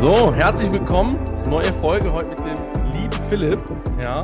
So, herzlich willkommen. Neue Folge heute mit dem lieben Philipp. Ja,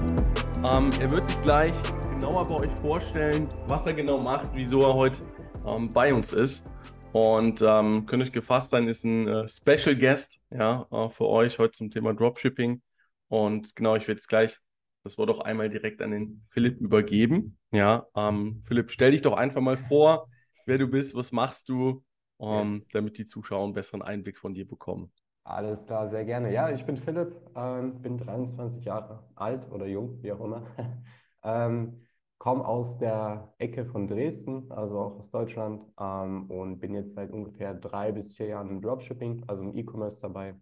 ähm, er wird sich gleich genauer bei euch vorstellen, was er genau macht, wieso er heute ähm, bei uns ist. Und ähm, könnt euch gefasst sein, ist ein äh, Special Guest ja, äh, für euch heute zum Thema Dropshipping. Und genau, ich werde jetzt gleich das Wort auch einmal direkt an den Philipp übergeben. Ja, ähm, Philipp, stell dich doch einfach mal vor, wer du bist, was machst du, ähm, yes. damit die Zuschauer einen besseren Einblick von dir bekommen. Alles klar, sehr gerne. Ja, ich bin Philipp, ähm, bin 23 Jahre alt oder jung, wie auch immer. ähm, komme aus der Ecke von Dresden, also auch aus Deutschland, ähm, und bin jetzt seit ungefähr drei bis vier Jahren im Dropshipping, also im E-Commerce dabei.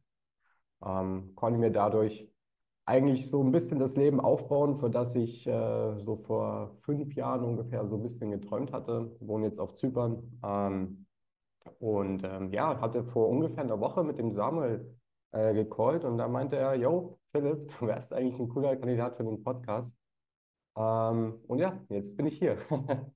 Ähm, konnte mir dadurch eigentlich so ein bisschen das Leben aufbauen, für das ich äh, so vor fünf Jahren ungefähr so ein bisschen geträumt hatte. Wohne jetzt auf Zypern ähm, und ähm, ja, hatte vor ungefähr einer Woche mit dem Samuel äh, gecallt und da meinte er, yo, Philipp, du wärst eigentlich ein cooler Kandidat für den Podcast. Ähm, und ja, jetzt bin ich hier.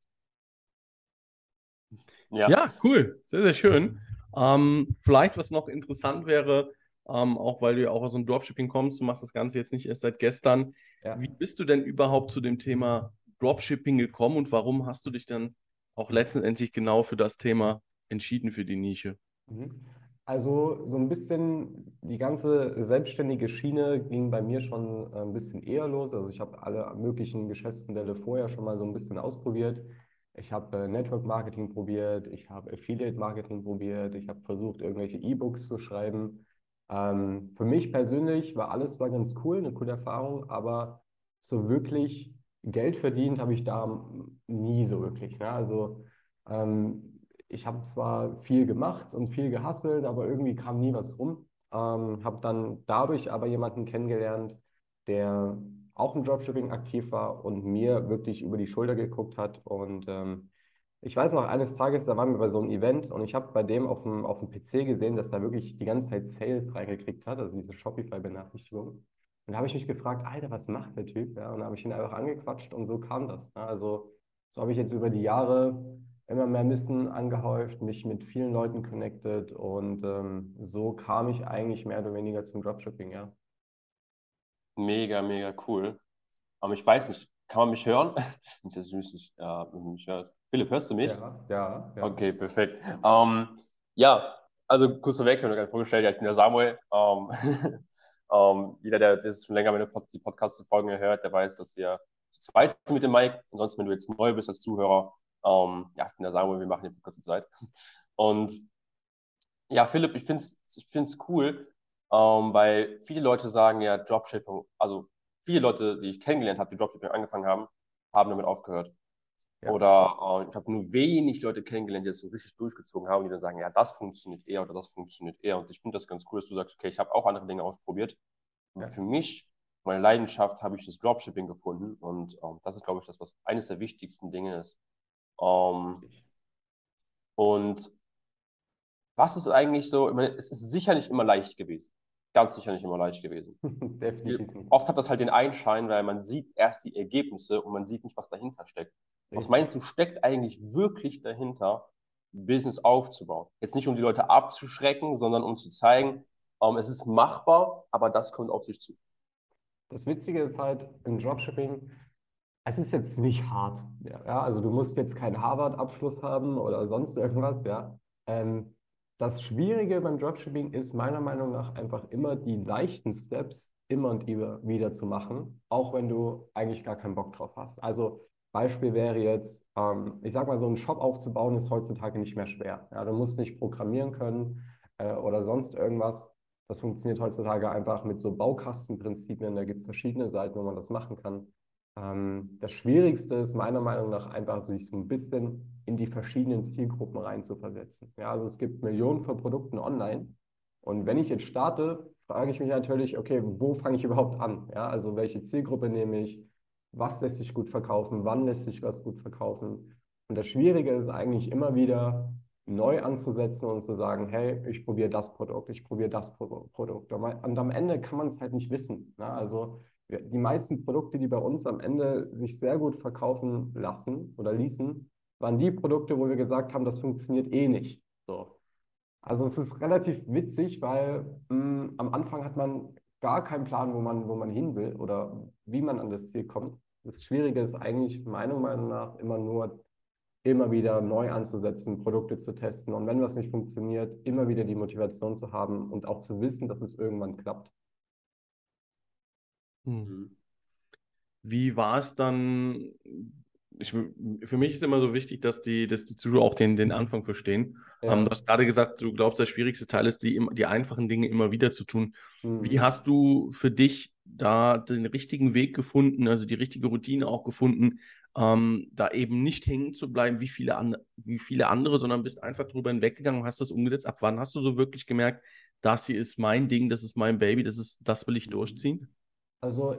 ja. ja, cool, sehr, sehr schön. Ähm, vielleicht, was noch interessant wäre, ähm, auch weil du ja auch aus dem Dropshipping kommst, du machst das Ganze jetzt nicht erst seit gestern. Ja. Wie bist du denn überhaupt zu dem Thema Dropshipping gekommen und warum hast du dich dann auch letztendlich genau für das Thema entschieden für die Nische? Mhm. Also so ein bisschen die ganze selbstständige Schiene ging bei mir schon äh, ein bisschen eher los. Also ich habe alle möglichen Geschäftsmodelle vorher schon mal so ein bisschen ausprobiert. Ich habe äh, Network Marketing probiert, ich habe Affiliate Marketing probiert, ich habe versucht, irgendwelche E-Books zu schreiben. Ähm, für mich persönlich war alles war ganz cool, eine coole Erfahrung, aber so wirklich Geld verdient habe ich da nie so wirklich. Ne? Also ähm, ich habe zwar viel gemacht und viel gehasselt, aber irgendwie kam nie was rum. Ähm, habe dann dadurch aber jemanden kennengelernt, der auch im Dropshipping aktiv war und mir wirklich über die Schulter geguckt hat. Und ähm, ich weiß noch, eines Tages, da waren wir bei so einem Event und ich habe bei dem auf dem, auf dem PC gesehen, dass er wirklich die ganze Zeit Sales reingekriegt hat, also diese Shopify-Benachrichtigung. Und da habe ich mich gefragt, Alter, was macht der Typ? Ja, und da habe ich ihn einfach angequatscht und so kam das. Ja, also so habe ich jetzt über die Jahre immer mehr Wissen angehäuft, mich mit vielen Leuten connected und ähm, so kam ich eigentlich mehr oder weniger zum Dropshipping, ja. Mega, mega cool. Aber ich weiß nicht, kann man mich hören? ich mich nicht, äh, mich hört. Philipp, hörst du mich? Ja, ja. ja. Okay, perfekt. Ähm, ja, also kurz vorweg, ich habe mir gerade vorgestellt, ja, ich bin der Samuel. Ähm, ähm, jeder, der das schon länger meine die Podcast-Folgen hört, der weiß, dass wir zu zweit sind mit dem Mike. Ansonsten, wenn du jetzt neu bist als Zuhörer, ähm, ja, ich bin der Samuel, wir machen hier kurze Zeit. Und ja, Philipp, ich finde es ich find's cool, ähm, weil viele Leute sagen ja, Dropshipping, also viele Leute, die ich kennengelernt habe, die Dropshipping angefangen haben, haben damit aufgehört. Ja. Oder äh, ich habe nur wenig Leute kennengelernt, die das so richtig durchgezogen haben, die dann sagen, ja, das funktioniert eher oder das funktioniert eher. Und ich finde das ganz cool, dass du sagst, okay, ich habe auch andere Dinge ausprobiert. Ja. für mich, meine Leidenschaft, habe ich das Dropshipping gefunden. Und ähm, das ist, glaube ich, das, was eines der wichtigsten Dinge ist. Ähm, und was ist eigentlich so? Ich meine, es ist sicher nicht immer leicht gewesen. Ganz sicher nicht immer leicht gewesen. Definitiv. Oft hat das halt den Einschein, weil man sieht erst die Ergebnisse und man sieht nicht, was dahinter steckt. Was meinst du, steckt eigentlich wirklich dahinter, Business aufzubauen? Jetzt nicht, um die Leute abzuschrecken, sondern um zu zeigen, ähm, es ist machbar, aber das kommt auf sich zu. Das Witzige ist halt im Dropshipping, es ist jetzt nicht hart. Ja, also du musst jetzt keinen Harvard-Abschluss haben oder sonst irgendwas. Ja. Ähm, das Schwierige beim Dropshipping ist meiner Meinung nach einfach immer die leichten Steps immer und wieder zu machen, auch wenn du eigentlich gar keinen Bock drauf hast. Also Beispiel wäre jetzt, ähm, ich sag mal, so einen Shop aufzubauen ist heutzutage nicht mehr schwer. Ja, du musst nicht programmieren können äh, oder sonst irgendwas. Das funktioniert heutzutage einfach mit so Baukastenprinzipien. Da gibt es verschiedene Seiten, wo man das machen kann. Ähm, das Schwierigste ist meiner Meinung nach einfach, sich so ein bisschen in die verschiedenen Zielgruppen reinzuversetzen. Ja, also es gibt Millionen von Produkten online. Und wenn ich jetzt starte, frage ich mich natürlich, okay, wo fange ich überhaupt an? Ja, also welche Zielgruppe nehme ich? Was lässt sich gut verkaufen? Wann lässt sich was gut verkaufen? Und das Schwierige ist eigentlich immer wieder neu anzusetzen und zu sagen, hey, ich probiere das Produkt, ich probiere das Produkt. Und am Ende kann man es halt nicht wissen. Ne? Also die meisten Produkte, die bei uns am Ende sich sehr gut verkaufen lassen oder ließen, waren die Produkte, wo wir gesagt haben, das funktioniert eh nicht. So. Also es ist relativ witzig, weil mh, am Anfang hat man gar keinen Plan, wo man, wo man hin will oder wie man an das Ziel kommt. Das Schwierige ist eigentlich meiner Meinung nach immer nur immer wieder neu anzusetzen, Produkte zu testen und wenn was nicht funktioniert, immer wieder die Motivation zu haben und auch zu wissen, dass es irgendwann klappt. Hm. Wie war es dann? Ich, für mich ist immer so wichtig, dass die, dass die Zuschauer auch den, den Anfang verstehen. Ja. Ähm, du hast gerade gesagt, du glaubst, der schwierigste Teil ist, die, die einfachen Dinge immer wieder zu tun. Mhm. Wie hast du für dich da den richtigen Weg gefunden, also die richtige Routine auch gefunden, ähm, da eben nicht hängen zu bleiben wie viele, an, wie viele andere, sondern bist einfach drüber hinweggegangen und hast das umgesetzt. Ab wann hast du so wirklich gemerkt, das hier ist mein Ding, das ist mein Baby, das ist, das will ich durchziehen? Also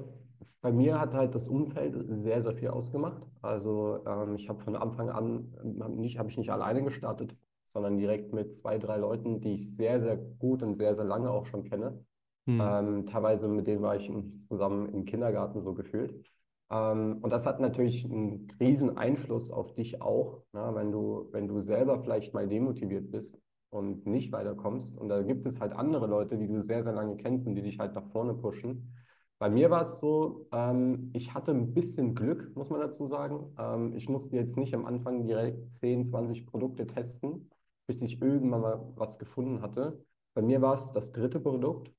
bei mir hat halt das Umfeld sehr, sehr viel ausgemacht. Also ähm, ich habe von Anfang an hab nicht, habe ich nicht alleine gestartet, sondern direkt mit zwei, drei Leuten, die ich sehr, sehr gut und sehr, sehr lange auch schon kenne. Hm. Ähm, teilweise mit denen war ich zusammen im Kindergarten so gefühlt. Ähm, und das hat natürlich einen riesen Einfluss auf dich auch, ne? wenn du, wenn du selber vielleicht mal demotiviert bist und nicht weiterkommst. Und da gibt es halt andere Leute, die du sehr, sehr lange kennst und die dich halt nach vorne pushen. Bei mir war es so, ähm, ich hatte ein bisschen Glück, muss man dazu sagen. Ähm, ich musste jetzt nicht am Anfang direkt 10, 20 Produkte testen, bis ich irgendwann mal was gefunden hatte. Bei mir war es das dritte Produkt.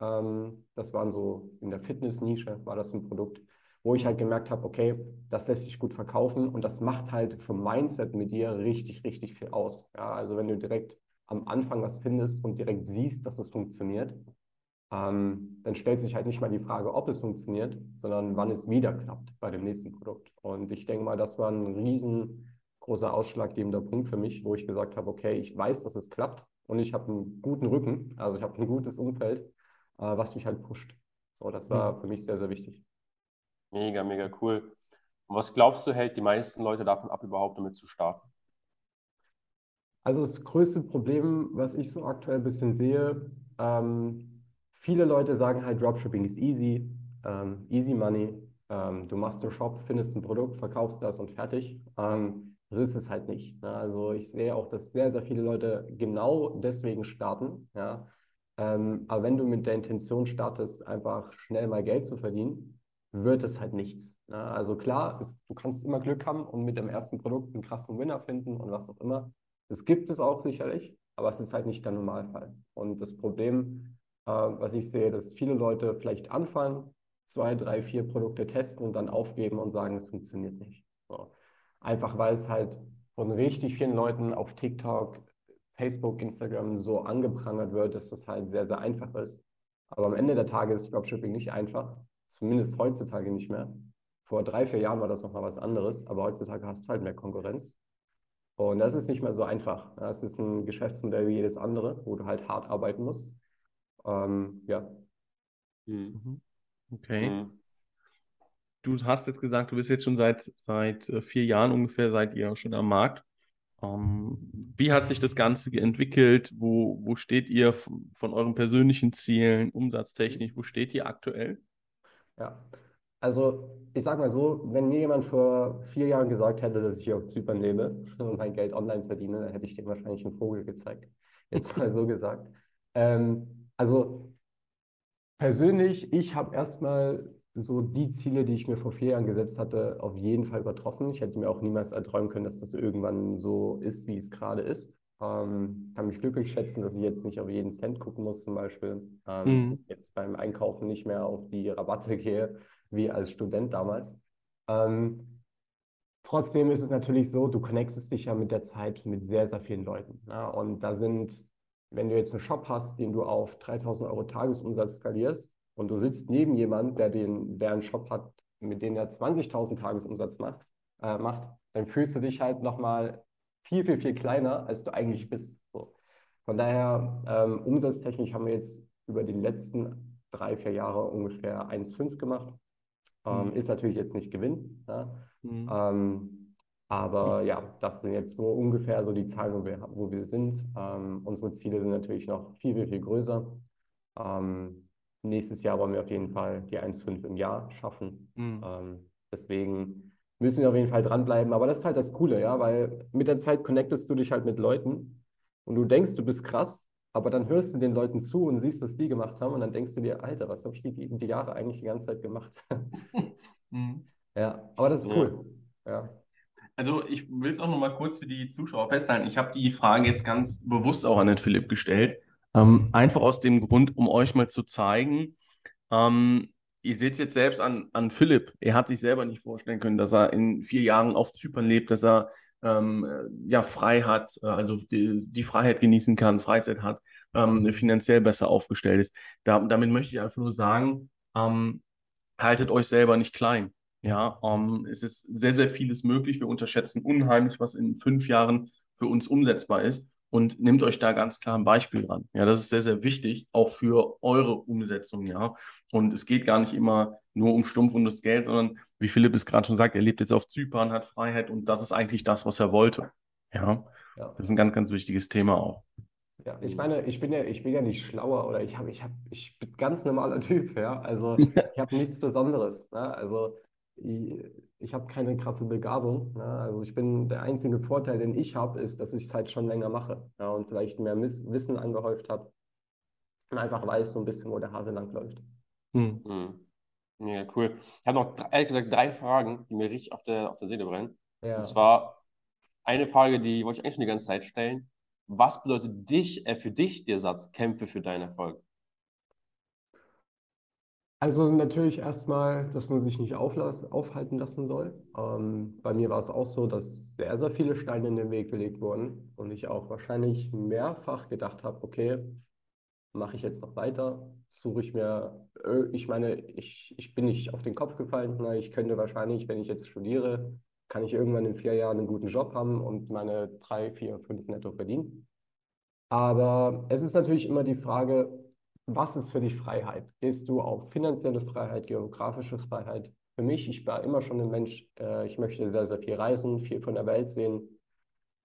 Ähm, das waren so in der Fitness-Nische, war das ein Produkt, wo ich halt gemerkt habe, okay, das lässt sich gut verkaufen und das macht halt vom Mindset mit dir richtig, richtig viel aus. Ja, also wenn du direkt am Anfang was findest und direkt siehst, dass es funktioniert, ähm, dann stellt sich halt nicht mal die Frage, ob es funktioniert, sondern wann es wieder klappt bei dem nächsten Produkt. Und ich denke mal, das war ein riesengroßer ausschlaggebender Punkt für mich, wo ich gesagt habe, okay, ich weiß, dass es klappt und ich habe einen guten Rücken, also ich habe ein gutes Umfeld, äh, was mich halt pusht. So, das war für mich sehr, sehr wichtig. Mega, mega cool. Und was glaubst du, hält die meisten Leute davon ab, überhaupt damit zu starten? Also das größte Problem, was ich so aktuell ein bisschen sehe, ähm, viele Leute sagen halt, Dropshipping ist easy, ähm, easy money. Ähm, du machst einen Shop, findest ein Produkt, verkaufst das und fertig. Ähm, so ist es halt nicht. Ne? Also ich sehe auch, dass sehr, sehr viele Leute genau deswegen starten. Ja? Ähm, aber wenn du mit der Intention startest, einfach schnell mal Geld zu verdienen, wird es halt nichts. Ne? Also klar, es, du kannst immer Glück haben und mit dem ersten Produkt einen krassen Winner finden und was auch immer. Das gibt es auch sicherlich, aber es ist halt nicht der Normalfall. Und das Problem was ich sehe, dass viele Leute vielleicht anfangen, zwei, drei, vier Produkte testen und dann aufgeben und sagen, es funktioniert nicht. So. Einfach weil es halt von richtig vielen Leuten auf TikTok, Facebook, Instagram so angeprangert wird, dass das halt sehr, sehr einfach ist. Aber am Ende der Tage ist Dropshipping nicht einfach, zumindest heutzutage nicht mehr. Vor drei, vier Jahren war das nochmal was anderes, aber heutzutage hast du halt mehr Konkurrenz. Und das ist nicht mehr so einfach. Das ist ein Geschäftsmodell wie jedes andere, wo du halt hart arbeiten musst. Ähm, ja. Mhm. mhm. Okay. Mhm. Du hast jetzt gesagt, du bist jetzt schon seit, seit äh, vier Jahren ungefähr, seid ihr schon am Markt. Ähm, wie hat sich das Ganze entwickelt? Wo, wo steht ihr von, von euren persönlichen Zielen, umsatztechnisch? Wo steht ihr aktuell? Ja, also ich sag mal so, wenn mir jemand vor vier Jahren gesagt hätte, dass ich auf Zypern lebe und mein Geld online verdiene, dann hätte ich dem wahrscheinlich einen Vogel gezeigt. Jetzt mal so gesagt. Ähm, also persönlich, ich habe erstmal so die Ziele, die ich mir vor vier Jahren gesetzt hatte, auf jeden Fall übertroffen. Ich hätte mir auch niemals erträumen können, dass das irgendwann so ist, wie es gerade ist. Ähm, kann mich glücklich schätzen, dass ich jetzt nicht auf jeden Cent gucken muss, zum Beispiel. Ähm, mhm. Jetzt beim Einkaufen nicht mehr auf die Rabatte gehe, wie als Student damals. Ähm, trotzdem ist es natürlich so, du connectest dich ja mit der Zeit mit sehr, sehr vielen Leuten. Ja? Und da sind wenn du jetzt einen Shop hast, den du auf 3000 Euro Tagesumsatz skalierst und du sitzt neben jemand, der, den, der einen Shop hat, mit dem er 20.000 Tagesumsatz macht, äh, macht, dann fühlst du dich halt nochmal viel, viel, viel kleiner, als du eigentlich bist. So. Von daher, ähm, umsatztechnisch haben wir jetzt über die letzten drei, vier Jahre ungefähr 1,5 gemacht. Ähm, mhm. Ist natürlich jetzt nicht Gewinn. Ja? Mhm. Ähm, aber ja, das sind jetzt so ungefähr so die Zahlen, wo wir, wo wir sind. Ähm, unsere Ziele sind natürlich noch viel, viel, viel größer. Ähm, nächstes Jahr wollen wir auf jeden Fall die 1,5 im Jahr schaffen. Mhm. Ähm, deswegen müssen wir auf jeden Fall dranbleiben. Aber das ist halt das Coole, ja, weil mit der Zeit connectest du dich halt mit Leuten. Und du denkst, du bist krass, aber dann hörst du den Leuten zu und siehst, was die gemacht haben und dann denkst du dir, Alter, was habe ich die, die Jahre eigentlich die ganze Zeit gemacht? mhm. Ja, aber das ist cool. Ja. Also ich will es auch noch mal kurz für die Zuschauer festhalten. Ich habe die Frage jetzt ganz bewusst auch an den Philipp gestellt. Ähm, einfach aus dem Grund, um euch mal zu zeigen, ähm, ihr seht es jetzt selbst an, an Philipp. Er hat sich selber nicht vorstellen können, dass er in vier Jahren auf Zypern lebt, dass er ähm, ja frei hat, äh, also die, die, Freiheit genießen kann, Freizeit hat, ähm, finanziell besser aufgestellt ist. Da, damit möchte ich einfach nur sagen, ähm, haltet euch selber nicht klein. Ja, ähm, es ist sehr, sehr vieles möglich. Wir unterschätzen unheimlich, was in fünf Jahren für uns umsetzbar ist und nehmt euch da ganz klar ein Beispiel dran. Ja, das ist sehr, sehr wichtig, auch für eure Umsetzung, ja. Und es geht gar nicht immer nur um stumpf und das Geld, sondern wie Philipp es gerade schon sagt, er lebt jetzt auf Zypern, hat Freiheit und das ist eigentlich das, was er wollte. Ja, ja. das ist ein ganz, ganz wichtiges Thema auch. Ja, ich meine, ich bin ja, ich bin ja nicht schlauer oder ich habe, ich habe, ich bin ganz normaler Typ, ja. Also ich habe nichts Besonderes. Ne? Also ich, ich habe keine krasse Begabung. Ne? Also ich bin, der einzige Vorteil, den ich habe, ist, dass ich es halt schon länger mache ja? und vielleicht mehr Miss Wissen angehäuft habe und einfach weiß so ein bisschen, wo der Hase lang läuft. Hm. Hm. Ja, cool. Ich habe noch ehrlich gesagt drei Fragen, die mir richtig auf der, auf der Seele brennen. Ja. Und zwar eine Frage, die wollte ich eigentlich schon die ganze Zeit stellen. Was bedeutet dich, äh, für dich der Satz, kämpfe für deinen Erfolg? Also natürlich erstmal, dass man sich nicht aufhalten lassen soll. Ähm, bei mir war es auch so, dass sehr, sehr viele Steine in den Weg gelegt wurden und ich auch wahrscheinlich mehrfach gedacht habe, okay, mache ich jetzt noch weiter? Suche ich mir, äh, ich meine, ich, ich bin nicht auf den Kopf gefallen. Na, ich könnte wahrscheinlich, wenn ich jetzt studiere, kann ich irgendwann in vier Jahren einen guten Job haben und meine drei, vier, fünf netto verdienen. Aber es ist natürlich immer die Frage, was ist für dich Freiheit? Gehst du auf finanzielle Freiheit, geografische Freiheit? Für mich, ich war immer schon ein Mensch, äh, ich möchte sehr, sehr viel reisen, viel von der Welt sehen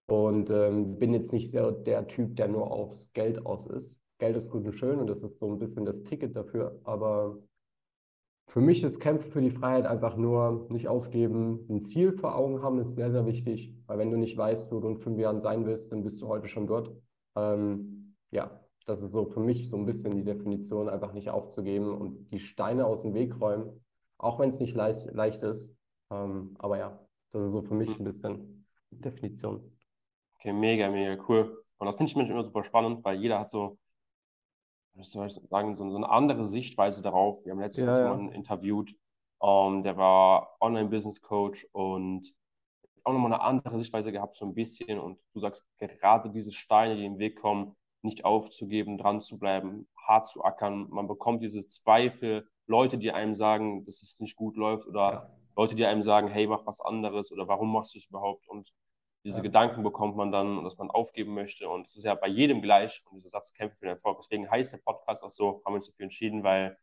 und ähm, bin jetzt nicht sehr der Typ, der nur aufs Geld aus ist. Geld ist gut und schön und das ist so ein bisschen das Ticket dafür, aber für mich ist Kämpfen für die Freiheit einfach nur nicht aufgeben, ein Ziel vor Augen haben, ist sehr, sehr wichtig, weil wenn du nicht weißt, wo du in fünf Jahren sein willst, dann bist du heute schon dort. Ähm, ja, das ist so für mich so ein bisschen die Definition, einfach nicht aufzugeben und die Steine aus dem Weg räumen, auch wenn es nicht leicht, leicht ist. Ähm, aber ja, das ist so für mich ein bisschen Definition. Okay, mega, mega cool. Und das finde ich immer super spannend, weil jeder hat so, was soll ich sagen, so, so eine andere Sichtweise darauf. Wir haben letztens ja, ja. jemanden interviewt, um, ähm, der war Online-Business-Coach und auch nochmal eine andere Sichtweise gehabt, so ein bisschen. Und du sagst, gerade diese Steine, die im Weg kommen, nicht aufzugeben, dran zu bleiben, hart zu ackern. Man bekommt diese Zweifel, Leute, die einem sagen, dass es nicht gut läuft oder ja. Leute, die einem sagen, hey, mach was anderes oder warum machst du es überhaupt? Und diese ja. Gedanken bekommt man dann, dass man aufgeben möchte. Und es ist ja bei jedem gleich. Und dieser Satz kämpft für den Erfolg. Deswegen heißt der Podcast auch so, haben wir uns dafür entschieden, weil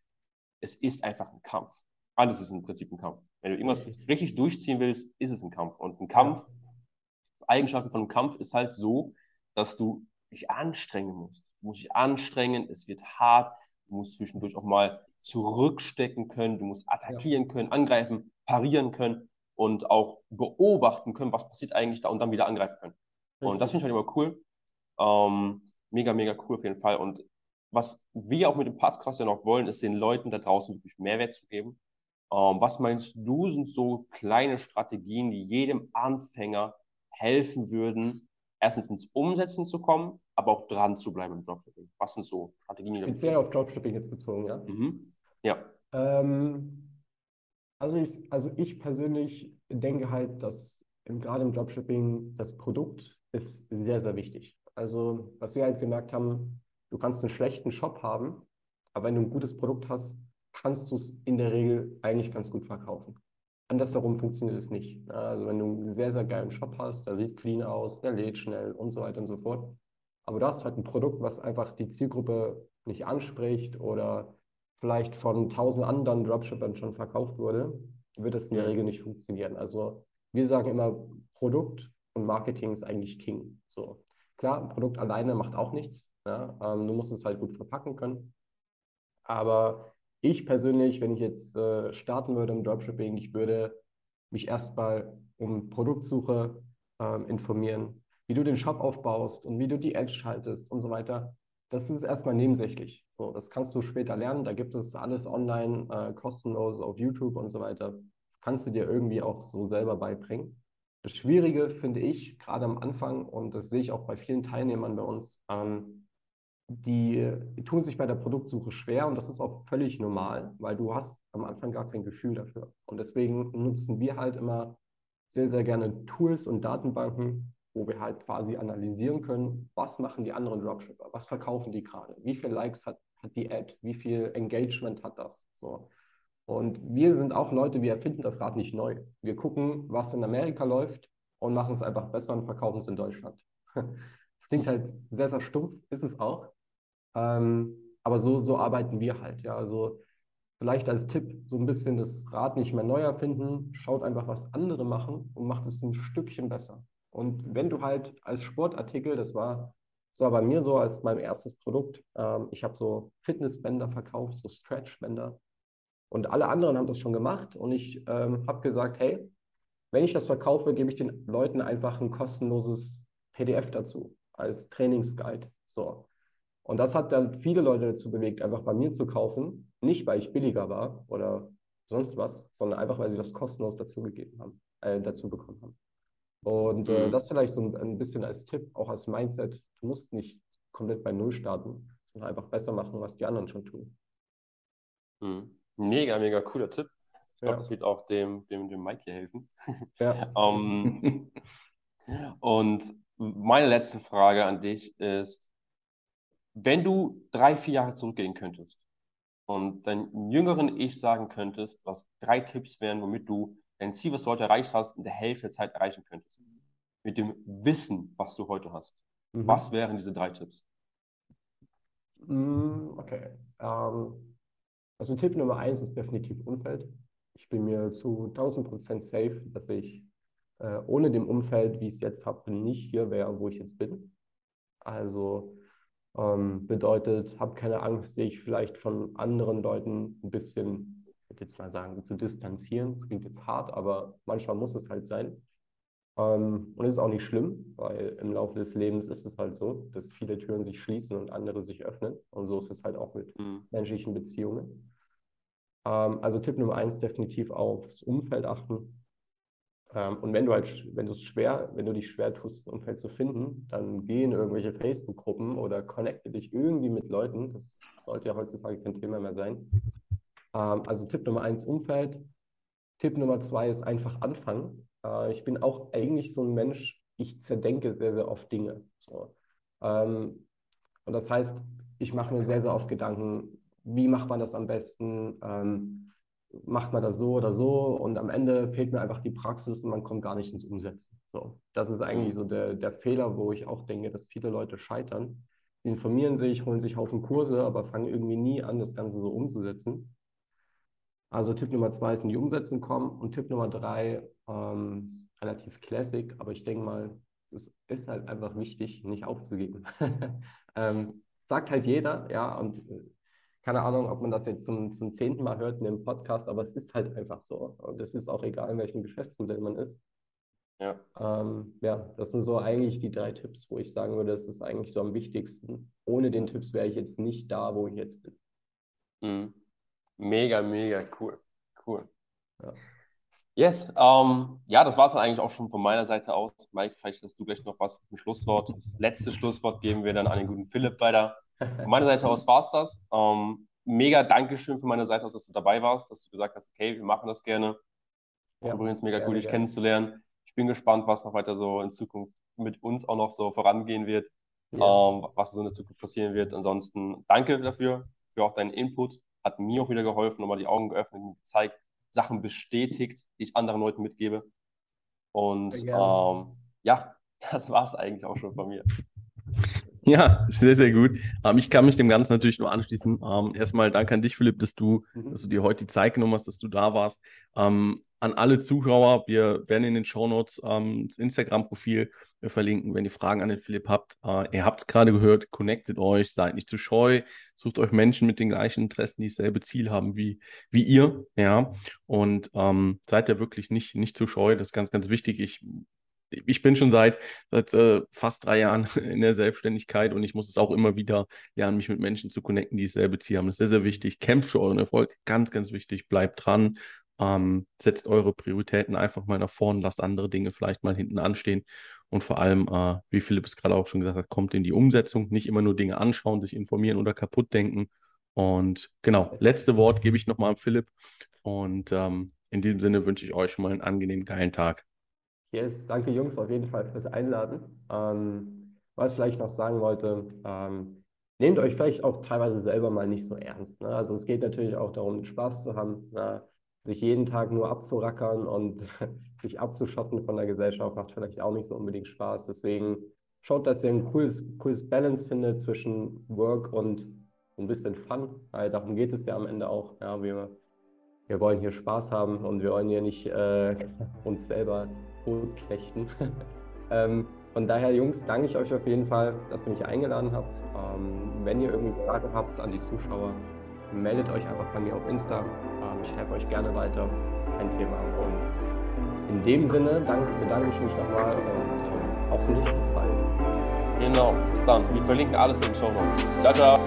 es ist einfach ein Kampf. Alles ist im Prinzip ein Kampf. Wenn du irgendwas richtig durchziehen willst, ist es ein Kampf. Und ein Kampf, Eigenschaften von einem Kampf ist halt so, dass du dich anstrengen musst. Du musst dich anstrengen, es wird hart, du musst zwischendurch auch mal zurückstecken können, du musst attackieren können, angreifen, parieren können und auch beobachten können, was passiert eigentlich da und dann wieder angreifen können. Richtig. Und das finde ich halt immer cool. Ähm, mega, mega cool auf jeden Fall. Und was wir auch mit dem Podcast ja noch wollen, ist den Leuten da draußen wirklich Mehrwert zu geben. Ähm, was meinst du, sind so kleine Strategien, die jedem Anfänger helfen würden, erstens ins Umsetzen zu kommen, aber auch dran zu bleiben im Dropshipping? Was sind so Strategien? Speziell auf Dropshipping jetzt bezogen, ja? Mhm. Ja. Ähm, also, ich, also ich persönlich denke halt, dass im, gerade im Dropshipping das Produkt ist sehr, sehr wichtig. Also was wir halt gemerkt haben, du kannst einen schlechten Shop haben, aber wenn du ein gutes Produkt hast, kannst du es in der Regel eigentlich ganz gut verkaufen. Andersherum funktioniert es nicht. Also wenn du einen sehr, sehr geilen Shop hast, der sieht clean aus, der lädt schnell und so weiter und so fort. Aber du hast halt ein Produkt, was einfach die Zielgruppe nicht anspricht oder vielleicht von tausend anderen Dropshippern schon verkauft wurde, wird das in der Regel nicht funktionieren. Also wir sagen immer, Produkt und Marketing ist eigentlich King. So. Klar, ein Produkt alleine macht auch nichts. Ja? Ähm, du musst es halt gut verpacken können. Aber ich persönlich, wenn ich jetzt äh, starten würde im Dropshipping, ich würde mich erstmal um Produktsuche ähm, informieren. wie du den Shop aufbaust und wie du die Ads schaltest und so weiter, das ist erstmal nebensächlich. So, das kannst du später lernen. Da gibt es alles online, äh, kostenlos auf YouTube und so weiter. Das kannst du dir irgendwie auch so selber beibringen. Das Schwierige finde ich, gerade am Anfang, und das sehe ich auch bei vielen Teilnehmern bei uns, ähm, die, tun sich bei der Produktsuche schwer und das ist auch völlig normal, weil du hast am Anfang gar kein Gefühl dafür. Und deswegen nutzen wir halt immer sehr, sehr gerne Tools und Datenbanken, wo wir halt quasi analysieren können, was machen die anderen Dropshipper, was verkaufen die gerade, wie viele Likes hat, hat die Ad, wie viel Engagement hat das. So. Und wir sind auch Leute, wir erfinden das Rad nicht neu. Wir gucken, was in Amerika läuft und machen es einfach besser und verkaufen es in Deutschland. Das klingt halt sehr, sehr stumpf, ist es auch. Ähm, aber so, so arbeiten wir halt. Ja, also vielleicht als Tipp so ein bisschen das Rad nicht mehr neu erfinden. Schaut einfach, was andere machen und macht es ein Stückchen besser. Und wenn du halt als Sportartikel, das war, war bei mir so als mein erstes Produkt, ähm, ich habe so Fitnessbänder verkauft, so Stretchbänder. Und alle anderen haben das schon gemacht und ich ähm, habe gesagt, hey, wenn ich das verkaufe, gebe ich den Leuten einfach ein kostenloses PDF dazu als Trainingsguide. So. Und das hat dann viele Leute dazu bewegt, einfach bei mir zu kaufen. Nicht, weil ich billiger war oder sonst was, sondern einfach, weil sie das kostenlos dazu gegeben haben, äh, dazu bekommen haben. Und äh, mhm. das vielleicht so ein, ein, bisschen als Tipp, auch als Mindset. Du musst nicht komplett bei Null starten, sondern einfach besser machen, was die anderen schon tun. Mhm. Mega, mega cooler Tipp. Ich glaube, ja. das wird auch dem, dem, dem Mike hier helfen. Ja. um, ähm, und meine letzte Frage an dich ist, wenn du drei, vier Jahre zurückgehen könntest und deinem jüngeren Ich sagen könntest, was drei Tipps wären, womit du dein Ziel, was du heute erreicht hast, in der Hälfte der Zeit erreichen könntest, mit dem Wissen, was du heute hast, mhm. was wären diese drei Tipps? Mm, okay. Ähm, also Tipp Nummer eins ist definitiv Umfeld. Ich bin mir zu 1000 Prozent safe, dass ich äh, ohne dem Umfeld, wie ich es jetzt habe, nicht hier wäre, wo ich jetzt bin. Also ähm, bedeutet, habe keine Angst, dich vielleicht von anderen Leuten ein bisschen, ich würde jetzt mal sagen, zu distanzieren. Das klingt jetzt hart, aber manchmal muss es halt sein. Ähm, und es ist auch nicht schlimm, weil im Laufe des Lebens ist es halt so, dass viele Türen sich schließen und andere sich öffnen. Und so ist es halt auch mit mhm. menschlichen Beziehungen. Ähm, also Tipp Nummer eins, definitiv aufs Umfeld achten. Ähm, und wenn du halt, wenn du es schwer, wenn du dich schwer tust, ein Umfeld zu finden, dann geh in irgendwelche Facebook-Gruppen oder connecte dich irgendwie mit Leuten. Das sollte ja heutzutage kein Thema mehr sein. Ähm, also Tipp Nummer eins, Umfeld. Tipp Nummer zwei ist einfach anfangen. Äh, ich bin auch eigentlich so ein Mensch, ich zerdenke sehr, sehr oft Dinge. So. Ähm, und das heißt, ich mache mir sehr, sehr oft Gedanken, wie macht man das am besten? Macht man das so oder so? Und am Ende fehlt mir einfach die Praxis und man kommt gar nicht ins Umsetzen. So, das ist eigentlich so der, der Fehler, wo ich auch denke, dass viele Leute scheitern. Die informieren sich, holen sich Haufen Kurse, aber fangen irgendwie nie an, das Ganze so umzusetzen. Also Tipp Nummer zwei ist in die Umsetzung kommen und Tipp Nummer drei, ähm, relativ classic, aber ich denke mal, es ist halt einfach wichtig, nicht aufzugeben. ähm, sagt halt jeder, ja, und äh, keine Ahnung, ob man das jetzt zum, zum zehnten Mal hört in dem Podcast, aber es ist halt einfach so. Und es ist auch egal, in welchem Geschäftsmodell man ist. Ja. Ähm, ja, das sind so eigentlich die drei Tipps, wo ich sagen würde, das ist eigentlich so am wichtigsten. Ohne den Tipps wäre ich jetzt nicht da, wo ich jetzt bin. Mhm. Mega, mega cool. Cool. Ja. Yes, ähm, ja, das war es dann eigentlich auch schon von meiner Seite aus. Mike, vielleicht hast du gleich noch was zum Schlusswort. Das letzte Schlusswort geben wir dann an den guten Philipp weiter. Von meiner Seite aus war es das. Ähm, mega Dankeschön von meiner Seite aus, dass du dabei warst, dass du gesagt hast, okay, wir machen das gerne. Ja, Übrigens mega cool, dich kennenzulernen. Ich bin gespannt, was noch weiter so in Zukunft mit uns auch noch so vorangehen wird, yes. ähm, was so in der Zukunft passieren wird. Ansonsten danke dafür, für auch deinen Input hat mir auch wieder geholfen, nochmal die Augen geöffnet, mir gezeigt, Sachen bestätigt, die ich anderen Leuten mitgebe. Und ähm, ja, das war es eigentlich auch schon bei mir. Ja, sehr, sehr gut. Ähm, ich kann mich dem Ganzen natürlich nur anschließen. Ähm, erstmal danke an dich, Philipp, dass du, mhm. dass du dir heute die Zeit genommen hast, dass du da warst. Ähm, an alle Zuschauer, wir werden in den Shownotes ähm, das Instagram-Profil verlinken, wenn ihr Fragen an den Philipp habt. Äh, ihr habt es gerade gehört, connectet euch, seid nicht zu scheu, sucht euch Menschen mit den gleichen Interessen, die dasselbe Ziel haben wie, wie ihr, ja, und ähm, seid ja wirklich nicht, nicht zu scheu, das ist ganz, ganz wichtig. Ich ich bin schon seit, seit äh, fast drei Jahren in der Selbstständigkeit und ich muss es auch immer wieder lernen, mich mit Menschen zu connecten, die dasselbe Ziel haben. Das ist sehr, sehr wichtig. Kämpft für euren Erfolg. Ganz, ganz wichtig. Bleibt dran. Ähm, setzt eure Prioritäten einfach mal nach vorne, lasst andere Dinge vielleicht mal hinten anstehen. Und vor allem, äh, wie Philipp es gerade auch schon gesagt hat, kommt in die Umsetzung. Nicht immer nur Dinge anschauen, sich informieren oder kaputt denken. Und genau, letzte Wort gebe ich nochmal an Philipp. Und ähm, in diesem Sinne wünsche ich euch schon mal einen angenehmen, geilen Tag. Yes, danke Jungs auf jeden Fall fürs Einladen. Ähm, was ich vielleicht noch sagen wollte, ähm, nehmt euch vielleicht auch teilweise selber mal nicht so ernst. Ne? Also es geht natürlich auch darum, Spaß zu haben. Ne? Sich jeden Tag nur abzurackern und sich abzuschotten von der Gesellschaft macht vielleicht auch nicht so unbedingt Spaß. Deswegen schaut, dass ihr ein cooles, cooles Balance findet zwischen Work und ein bisschen Fun. Weil darum geht es ja am Ende auch. Ja, wir, wir wollen hier Spaß haben und wir wollen hier nicht äh, uns selber totknechten. ähm, von daher, Jungs, danke ich euch auf jeden Fall, dass ihr mich eingeladen habt. Ähm, wenn ihr irgendwie Fragen habt an die Zuschauer, meldet euch einfach bei mir auf Insta. Ähm, ich helfe euch gerne weiter. Kein Thema. Und in dem Sinne danke, bedanke ich mich nochmal und äh, hoffentlich bis bald. Genau, bis dann. Wir verlinken alles in den Show Notes. Ciao, ciao.